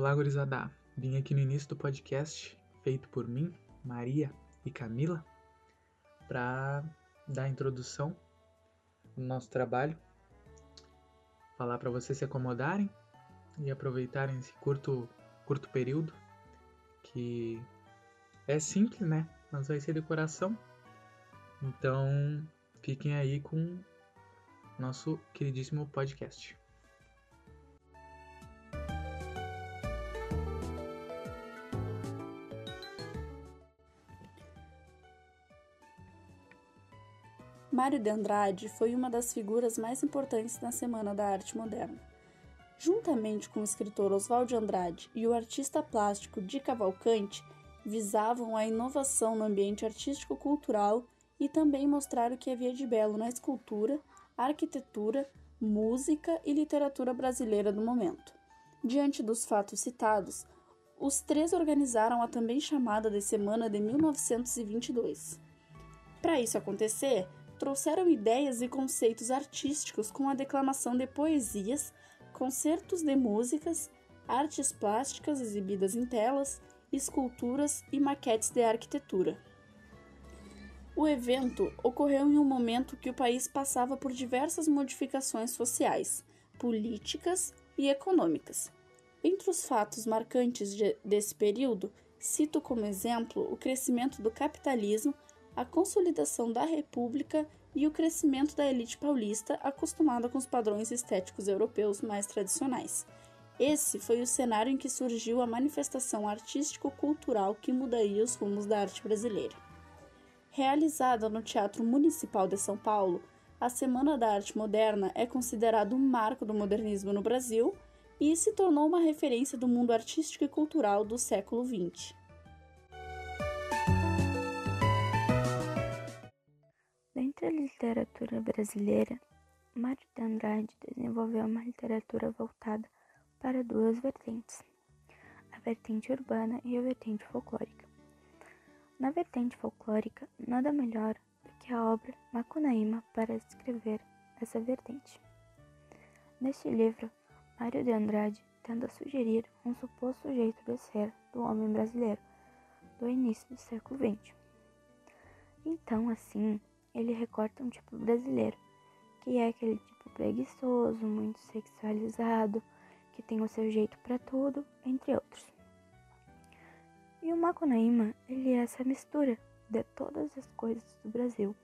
Olá, gurizada. Vim aqui no início do podcast, feito por mim, Maria e Camila, para dar a introdução no nosso trabalho, falar para vocês se acomodarem e aproveitarem esse curto, curto período, que é simples, né? Mas vai ser de coração. Então, fiquem aí com nosso queridíssimo podcast. Mário de Andrade foi uma das figuras mais importantes na Semana da Arte Moderna. Juntamente com o escritor Oswald de Andrade e o artista plástico Di Cavalcante, visavam a inovação no ambiente artístico-cultural e também mostrar o que havia de belo na escultura, arquitetura, música e literatura brasileira do momento. Diante dos fatos citados, os três organizaram a também chamada de Semana de 1922. Para isso acontecer, trouxeram ideias e conceitos artísticos com a declamação de poesias, concertos de músicas, artes plásticas exibidas em telas, esculturas e maquetes de arquitetura. O evento ocorreu em um momento que o país passava por diversas modificações sociais, políticas e econômicas. Entre os fatos marcantes de, desse período, cito como exemplo o crescimento do capitalismo a consolidação da República e o crescimento da elite paulista acostumada com os padrões estéticos europeus mais tradicionais. Esse foi o cenário em que surgiu a manifestação artístico-cultural que mudaria os rumos da arte brasileira. Realizada no Teatro Municipal de São Paulo, a Semana da Arte Moderna é considerada um marco do modernismo no Brasil e se tornou uma referência do mundo artístico e cultural do século XX. Dentro da literatura brasileira, Mário de Andrade desenvolveu uma literatura voltada para duas vertentes, a vertente urbana e a vertente folclórica. Na vertente folclórica, nada melhor do que a obra Macunaíma para descrever essa vertente. Neste livro, Mário de Andrade tenta sugerir um suposto jeito de ser do homem brasileiro do início do século XX. Então, assim, ele recorta um tipo brasileiro, que é aquele tipo preguiçoso, muito sexualizado, que tem o seu jeito para tudo, entre outros. E o Macunaíma, ele é essa mistura de todas as coisas do Brasil.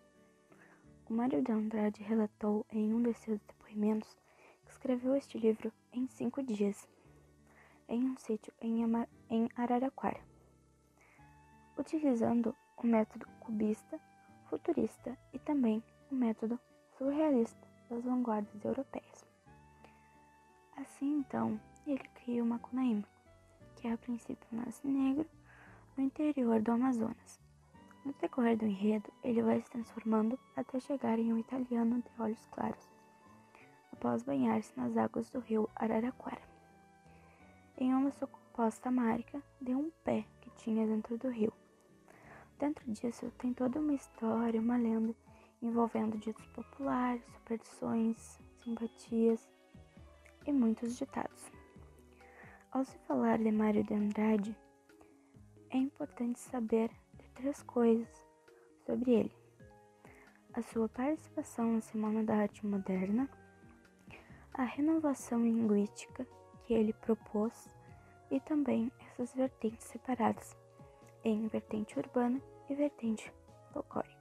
O Mário de Andrade relatou em um de seus depoimentos que escreveu este livro em cinco dias, em um sítio em, em Araraquara, utilizando o método cubista futurista e também o método surrealista das vanguardas europeias. Assim, então, ele cria o Macunaíma, que a princípio nasce negro no interior do Amazonas. No decorrer do enredo, ele vai se transformando até chegar em um italiano de olhos claros, após banhar-se nas águas do rio Araraquara. Em uma suposta marca de um pé que tinha dentro do rio, Dentro disso tem toda uma história, uma lenda envolvendo ditos populares, superstições, simpatias e muitos ditados. Ao se falar de Mário de Andrade, é importante saber de três coisas sobre ele: a sua participação na Semana da Arte Moderna, a renovação linguística que ele propôs e também essas vertentes separadas em vertente urbana e vertente folclórica.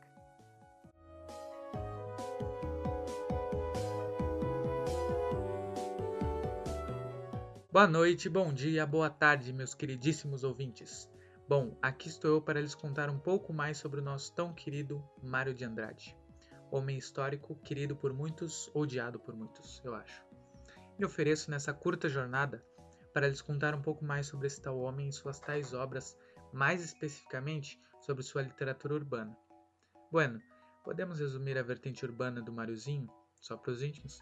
Boa noite, bom dia, boa tarde, meus queridíssimos ouvintes. Bom, aqui estou eu para lhes contar um pouco mais sobre o nosso tão querido Mário de Andrade. Homem histórico, querido por muitos, odiado por muitos, eu acho. Me ofereço nessa curta jornada para lhes contar um pouco mais sobre esse tal homem e suas tais obras mais especificamente sobre sua literatura urbana. Bueno, podemos resumir a vertente urbana do Mariozinho, só para os íntimos,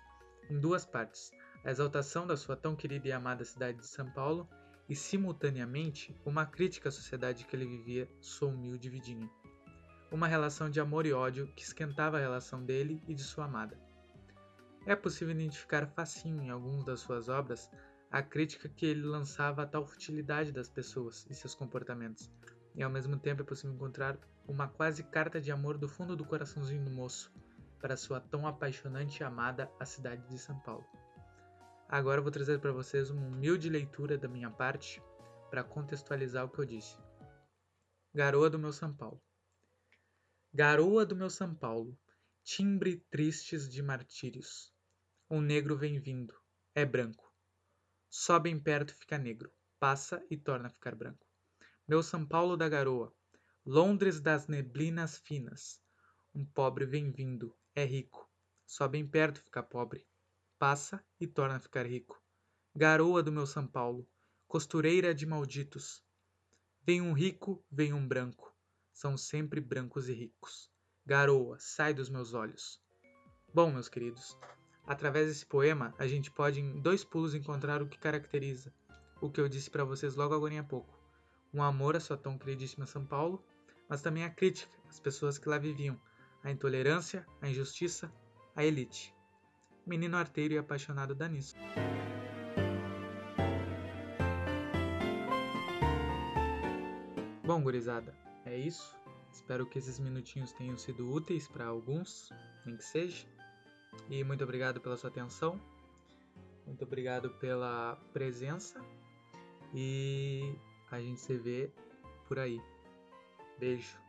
em duas partes: a exaltação da sua tão querida e amada cidade de São Paulo e, simultaneamente, uma crítica à sociedade que ele vivia sua humilde vidinha. Uma relação de amor e ódio que esquentava a relação dele e de sua amada. É possível identificar facinho em algumas das suas obras a crítica que ele lançava à tal futilidade das pessoas e seus comportamentos. E ao mesmo tempo é possível encontrar uma quase carta de amor do fundo do coraçãozinho do moço para sua tão apaixonante e amada a cidade de São Paulo. Agora vou trazer para vocês uma humilde leitura da minha parte para contextualizar o que eu disse. Garoa do meu São Paulo. Garoa do meu São Paulo, timbre tristes de martírios. Um negro vem vindo, é branco. Sobe em perto, fica negro, passa e torna a ficar branco. Meu São Paulo da garoa, Londres das neblinas finas. Um pobre vem vindo, é rico. Sobe em perto, fica pobre, passa e torna a ficar rico. Garoa do meu São Paulo, costureira de malditos. Vem um rico, vem um branco são sempre brancos e ricos. Garoa, sai dos meus olhos. Bom, meus queridos, através desse poema a gente pode em dois pulos encontrar o que caracteriza o que eu disse para vocês logo agora em pouco. Um amor à sua tão queridíssima São Paulo, mas também a crítica às pessoas que lá viviam, a intolerância, a injustiça, a elite. Menino arteiro e apaixonado da nisso. Bom, gurizada, é isso. Espero que esses minutinhos tenham sido úteis para alguns, nem que seja. E muito obrigado pela sua atenção. Muito obrigado pela presença. E a gente se vê por aí. Beijo.